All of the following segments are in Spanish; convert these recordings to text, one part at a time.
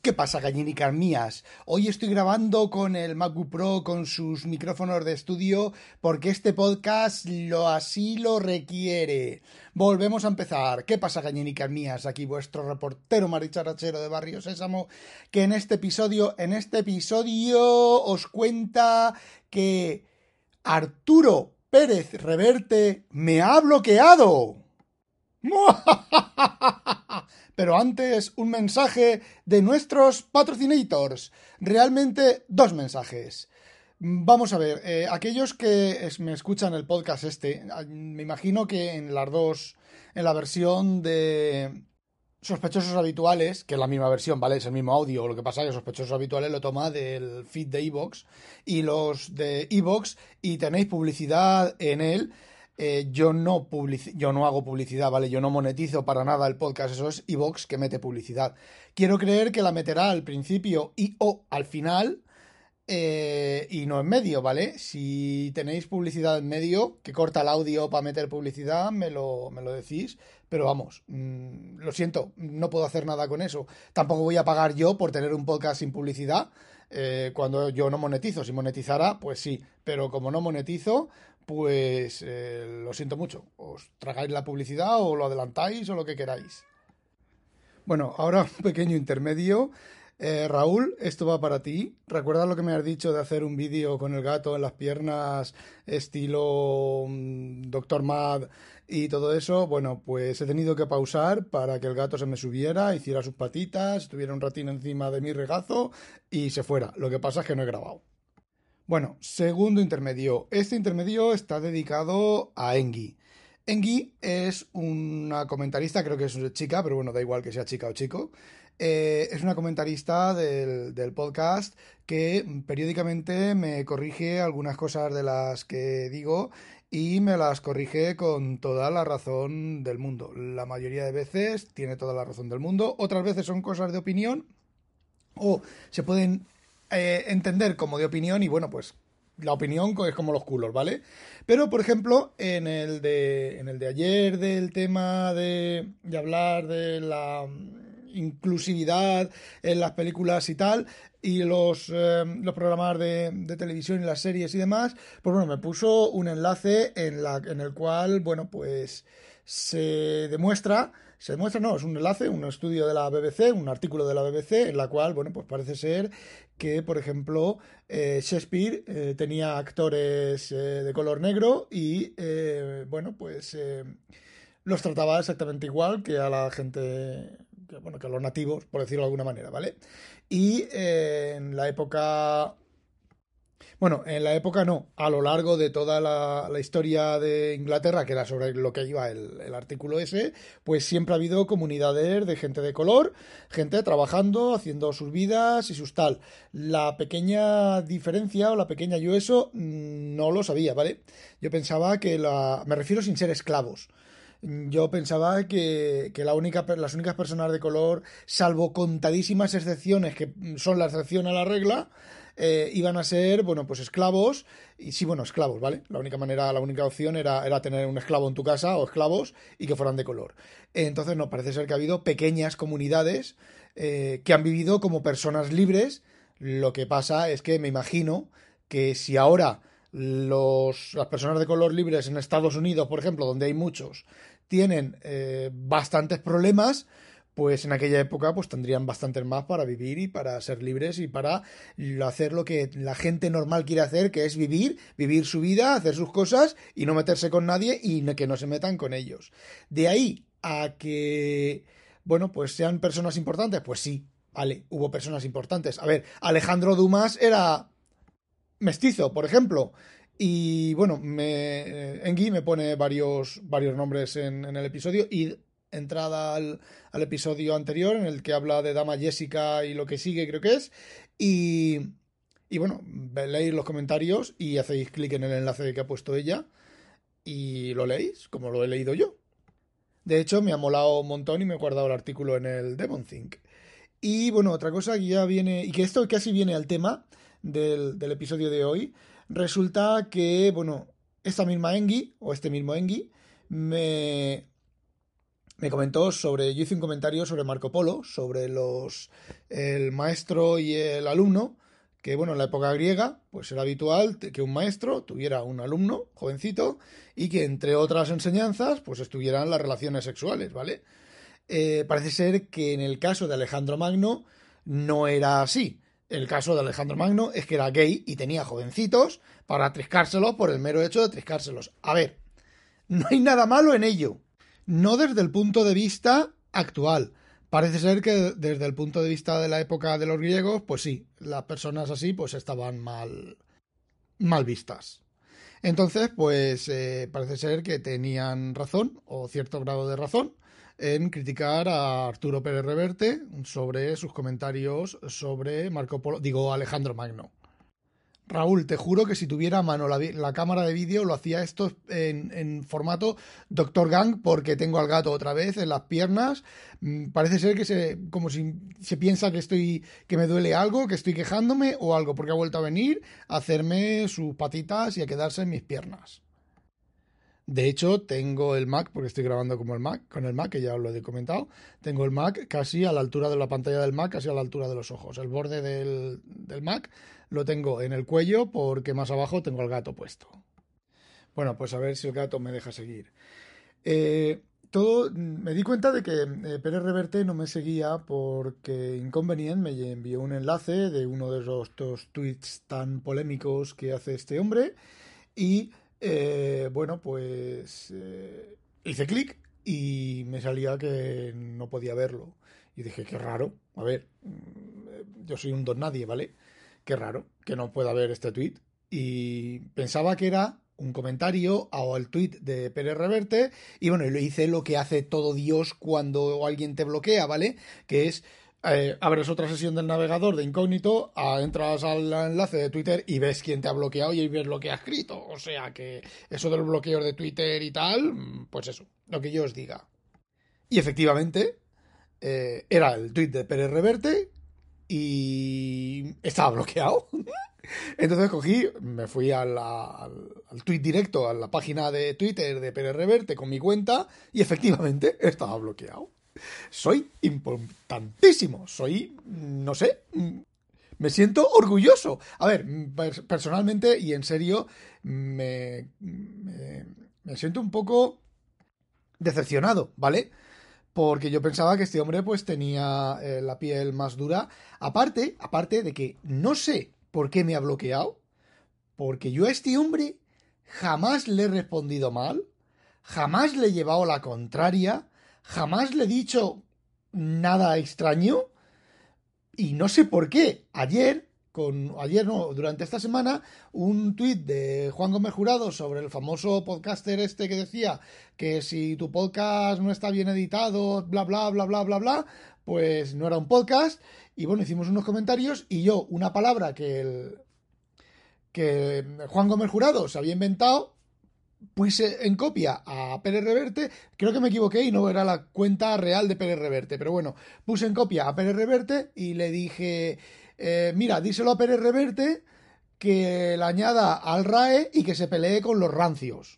¿Qué pasa, gallinicas mías? Hoy estoy grabando con el MacBook Pro con sus micrófonos de estudio porque este podcast lo así lo requiere. Volvemos a empezar. ¿Qué pasa, gallinicas mías? Aquí vuestro reportero maricharachero de Barrio Sésamo que en este episodio, en este episodio os cuenta que Arturo Pérez Reverte me ha bloqueado. Pero antes, un mensaje de nuestros patrocinators. Realmente dos mensajes. Vamos a ver, eh, aquellos que me escuchan el podcast este, me imagino que en las dos, en la versión de sospechosos habituales, que es la misma versión, ¿vale? Es el mismo audio, lo que pasa es que sospechosos habituales lo toma del feed de Evox y los de Evox y tenéis publicidad en él eh, yo, no yo no hago publicidad, ¿vale? Yo no monetizo para nada el podcast, eso es Evox que mete publicidad. Quiero creer que la meterá al principio y o al final eh, y no en medio, ¿vale? Si tenéis publicidad en medio, que corta el audio para meter publicidad, me lo, me lo decís. Pero vamos, mm, lo siento, no puedo hacer nada con eso. Tampoco voy a pagar yo por tener un podcast sin publicidad. Eh, cuando yo no monetizo. Si monetizara, pues sí, pero como no monetizo, pues eh, lo siento mucho. Os tragáis la publicidad o lo adelantáis o lo que queráis. Bueno, ahora un pequeño intermedio. Eh, Raúl, esto va para ti. ¿Recuerdas lo que me has dicho de hacer un vídeo con el gato en las piernas, estilo mm, Doctor Mad y todo eso? Bueno, pues he tenido que pausar para que el gato se me subiera, hiciera sus patitas, estuviera un ratín encima de mi regazo y se fuera. Lo que pasa es que no he grabado. Bueno, segundo intermedio. Este intermedio está dedicado a Engi. Engi es una comentarista, creo que es una chica, pero bueno, da igual que sea chica o chico. Eh, es una comentarista del, del, podcast que periódicamente me corrige algunas cosas de las que digo y me las corrige con toda la razón del mundo. La mayoría de veces tiene toda la razón del mundo, otras veces son cosas de opinión o se pueden eh, entender como de opinión y bueno, pues la opinión es como los culos, ¿vale? Pero, por ejemplo, en el de, en el de ayer del tema de, de hablar de la inclusividad en las películas y tal, y los, eh, los programas de, televisión y las series y demás, pues bueno, me puso un enlace en, la, en el cual, bueno, pues se demuestra se demuestra, no, es un enlace, un estudio de la BBC, un artículo de la BBC, en la cual, bueno, pues parece ser que, por ejemplo, eh, Shakespeare eh, tenía actores de color negro y, bueno, pues los trataba exactamente igual que a la gente, bueno, que los nativos, por decirlo de alguna manera, ¿vale? Y en la época bueno, en la época no, a lo largo de toda la, historia de Inglaterra, que era sobre lo que iba el, artículo ese, pues siempre ha habido comunidades de gente de color, gente trabajando, haciendo sus vidas y sus tal. La pequeña diferencia o la pequeña yo eso mm, no lo sabía, ¿vale? Yo pensaba que la... me refiero sin ser esclavos yo pensaba que, que la única, las únicas personas de color, salvo contadísimas excepciones que son la excepción a la regla, eh, iban a ser, bueno, pues esclavos, y sí, bueno, esclavos, ¿vale? La única manera, la única opción era, era tener un esclavo en tu casa o esclavos y que fueran de color. Entonces, no, parece ser que ha habido pequeñas comunidades eh, que han vivido como personas libres. Lo que pasa es que me imagino que si ahora las personas de color libres en Estados Unidos, por ejemplo, donde hay muchos, tienen eh, bastantes problemas, pues en aquella época pues tendrían bastantes más para vivir y para ser libres y para hacer lo que la gente normal quiere hacer, que es vivir, vivir su vida, hacer sus cosas y no meterse con nadie y que no se metan con ellos. De ahí a que, bueno, pues sean personas importantes, pues sí, vale, hubo personas importantes. A ver, Alejandro Dumas era mestizo, por ejemplo. Y bueno, me, Engi me pone varios, varios nombres en, el episodio y entrada al, episodio anterior en el que habla de Dama Jessica y lo que sigue, creo que es. Y, y bueno, leéis los comentarios y hacéis clic en el enlace que ha puesto ella y lo leéis, como lo he leído yo. De hecho, me ha molado un montón y me he guardado el artículo en el Demon Think. Y bueno, otra cosa que ya viene, y que esto casi viene al tema del, del episodio de hoy, resulta que, bueno, esta misma Engi, o este mismo Engi, me, me comentó sobre, yo hice un comentario sobre Marco Polo, sobre los, el maestro y el alumno, que bueno, en la época griega, pues era habitual que un maestro tuviera un alumno jovencito y que entre otras enseñanzas, pues estuvieran las relaciones sexuales, ¿vale? Eh, parece ser que en el caso de Alejandro Magno no era así. El caso de Alejandro Magno es que era gay y tenía jovencitos para triscárselos por el mero hecho de triscárselos. A ver, no hay nada malo en ello. No desde el punto de vista actual. Parece ser que desde el punto de vista de la época de los griegos, pues sí, las personas así pues estaban mal, mal vistas. Entonces, pues eh, parece ser que tenían razón, o cierto grado de razón, en criticar a Arturo Pérez Reverte sobre sus comentarios sobre Marco Polo, digo Alejandro Magno. Raúl, te juro que si tuviera a mano la, cámara de vídeo lo hacía esto en, formato Doctor Gang porque tengo al gato otra vez en las piernas. Mm, parece ser que se, como si se piensa que estoy, que me duele algo, que estoy quejándome o algo, porque ha vuelto a venir a hacerme sus patitas y a quedarse en mis piernas. De hecho, tengo el Mac, porque estoy grabando como el Mac, con el Mac, que ya os lo he comentado. Tengo el Mac casi a la altura de la pantalla del Mac, casi a la altura de los ojos. El borde del, Mac lo tengo en el cuello porque más abajo tengo el gato puesto. Bueno, pues a ver si el gato me deja seguir. Eh, todo, me di cuenta de que eh, Pérez Reverte no me seguía porque Inconvenient me envió un enlace de uno de los dos tweets tan polémicos que hace este hombre y eh, bueno, pues eh, hice clic y me salía que no podía verlo. Y dije, qué raro. A ver, mm, yo soy un don nadie, ¿vale? Qué raro que no pueda ver este tweet. Y pensaba que era un comentario o el tweet de Pérez Reverte. Y bueno, y lo hice lo que hace todo Dios cuando alguien te bloquea, ¿vale? Que es eh, abres otra sesión del navegador de incógnito, entras al enlace de Twitter y ves quién te ha bloqueado y ves lo que ha escrito. O sea que eso del bloqueo de Twitter y tal, pues eso, lo que yo os diga. Y efectivamente, eh, era el tweet de Pérez Reverte y estaba bloqueado. Entonces cogí, me fui al, al, tweet directo a la página de Twitter de Pérez Reverte con mi cuenta y efectivamente estaba bloqueado soy importantísimo, soy, no sé, me siento orgulloso. A ver, personalmente y en serio, me, me, siento un poco decepcionado, ¿vale? Porque yo pensaba que este hombre pues tenía eh, la piel más dura. Aparte, aparte de que no sé por qué me ha bloqueado, porque yo a este hombre jamás le he respondido mal, jamás le he llevado la contraria, jamás le he dicho nada extraño y no sé por qué. Ayer, con ayer no, durante esta semana, un tuit de Juan Gómez Jurado sobre el famoso podcaster este que decía que si tu podcast no está bien editado, bla bla bla bla bla bla, pues no era un podcast. Y bueno, hicimos unos comentarios y yo una palabra que el que Juan Gómez Jurado se había inventado puse en copia a Pérez Reverte, creo que me equivoqué y no era la cuenta real de Pérez Reverte, pero bueno, puse en copia a Pérez Reverte y le dije, eh, mira, díselo a Pérez Reverte que la añada al RAE y que se pelee con los rancios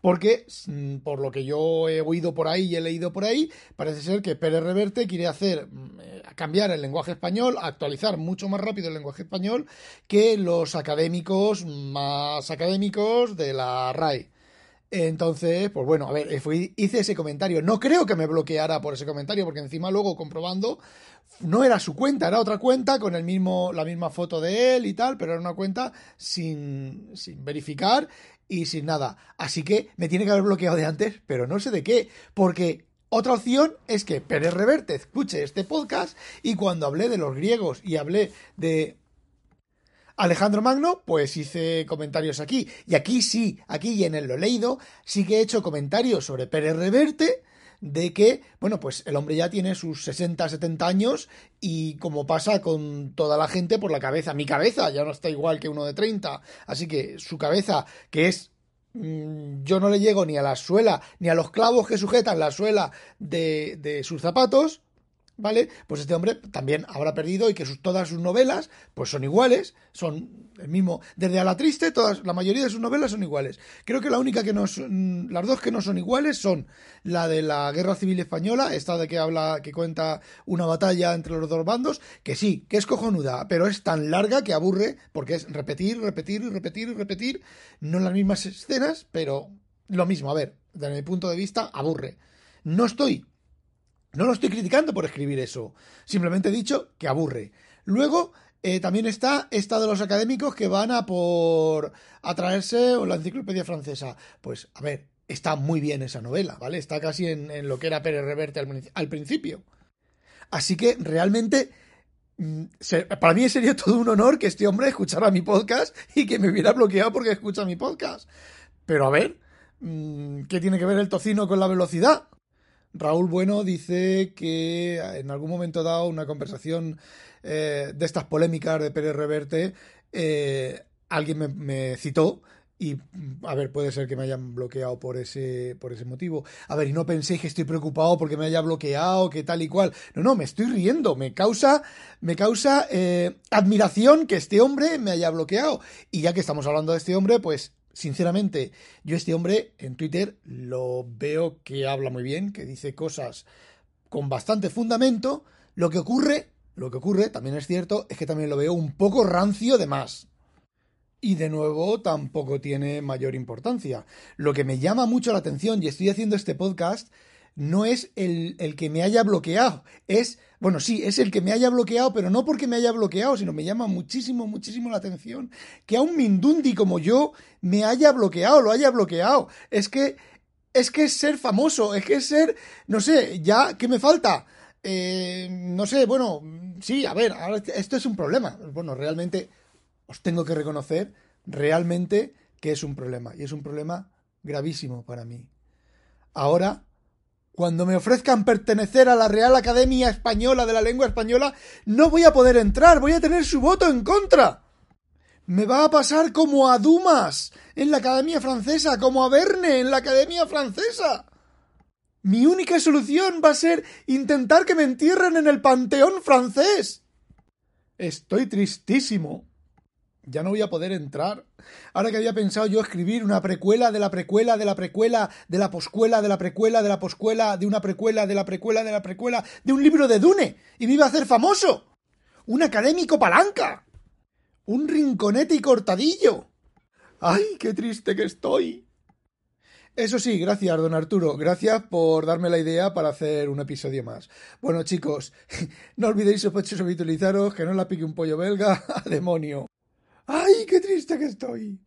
porque mm, por lo que yo he oído por ahí y he leído por ahí, parece ser que Pérez Reverte quiere hacer mm, eh, cambiar el lenguaje español, actualizar mucho más rápido el lenguaje español que los académicos más académicos de la RAE. Entonces, pues bueno, a ver, hice ese comentario. No creo que me bloqueara por ese comentario, porque encima luego comprobando, no era su cuenta, era otra cuenta con el mismo, la misma foto de él y tal, pero era una cuenta sin, sin verificar y sin nada. Así que me tiene que haber bloqueado de antes, pero no sé de qué, porque otra opción es que Pérez Reverte escuche este podcast y cuando hablé de los griegos y hablé de Alejandro Magno, pues hice comentarios aquí. Y aquí sí, aquí y en el lo leído, sí que he hecho comentarios sobre Pérez Reverte de que, bueno, pues el hombre ya tiene sus 60, 70 años y como pasa con toda la gente por la cabeza, mi cabeza ya no está igual que uno de 30, así que su cabeza, que es mm, yo no le llego ni a la suela, ni a los clavos que sujetan la suela de, de sus zapatos, ¿vale? Pues este hombre también habrá perdido y que todas sus novelas pues son iguales, son el mismo, desde a la triste, todas, la mayoría de sus novelas son iguales. Creo que la única que no son, las dos que no son iguales son la de la Guerra Civil Española, esta de que habla, que cuenta una batalla entre los dos bandos, que sí, que es cojonuda, pero es tan larga que aburre, porque es repetir, repetir, repetir, repetir, no las mismas escenas, pero lo mismo, a ver, desde mi punto de vista, aburre. No estoy no lo estoy criticando por escribir eso. Simplemente he dicho que aburre. Luego, eh, también está esta de los académicos que van a por atraerse o la enciclopedia francesa. Pues, a ver, está muy bien esa novela, ¿vale? Está casi en, lo que era Pérez Reverte al, principio. Así que realmente, mm, para mí sería todo un honor que este hombre escuchara mi podcast y que me hubiera bloqueado porque escucha mi podcast. Pero a ver, mm, ¿qué tiene que ver el tocino con la velocidad? Raúl Bueno dice que en algún momento dado una conversación eh, de estas polémicas de Pérez Reverte, eh, alguien me, citó y a ver, puede ser que me hayan bloqueado por ese, por ese motivo. A ver, y no penséis que estoy preocupado porque me haya bloqueado, que tal y cual. No, no, me estoy riendo. Me causa, me causa eh, admiración que este hombre me haya bloqueado. Y ya que estamos hablando de este hombre, pues sinceramente, yo este hombre en Twitter lo veo que habla muy bien, que dice cosas con bastante fundamento. Lo que ocurre, lo que ocurre, también es cierto, es que también lo veo un poco rancio de más. Y de nuevo tampoco tiene mayor importancia. Lo que me llama mucho la atención, y estoy haciendo este podcast, no es el, el que me haya bloqueado, es bueno, sí, es el que me haya bloqueado, pero no porque me haya bloqueado, sino me llama muchísimo, muchísimo la atención que a un Mindundi como yo me haya bloqueado, lo haya bloqueado. Es que es que es ser famoso, es que es ser, no sé, ya, ¿qué me falta? Eh, no sé, bueno, sí, a ver, esto es un problema. Bueno, realmente os tengo que reconocer realmente que es un problema, y es un problema gravísimo para mí. Ahora cuando me ofrezcan pertenecer a la Real Academia Española de la Lengua Española, no voy a poder entrar, voy a tener su voto en contra. Me va a pasar como a Dumas en la Academia Francesa, como a Verne en la Academia Francesa. Mi única solución va a ser intentar que me entierren en el Panteón francés. Estoy tristísimo ya no voy a poder entrar. Ahora que había pensado yo escribir una precuela de la precuela de la precuela de la poscuela de la precuela de la poscuela de una precuela de la precuela de la precuela de un libro de Dune y me iba a hacer famoso. Un académico palanca. Un rinconete y cortadillo. ¡Ay, qué triste que estoy! Eso sí, gracias, don Arturo. Gracias por darme la idea para hacer un episodio más. Bueno, chicos, no olvidéis sospechosos habitualizaros, que no la pique un pollo belga, a demonio. ¡Ay, qué triste que estoy!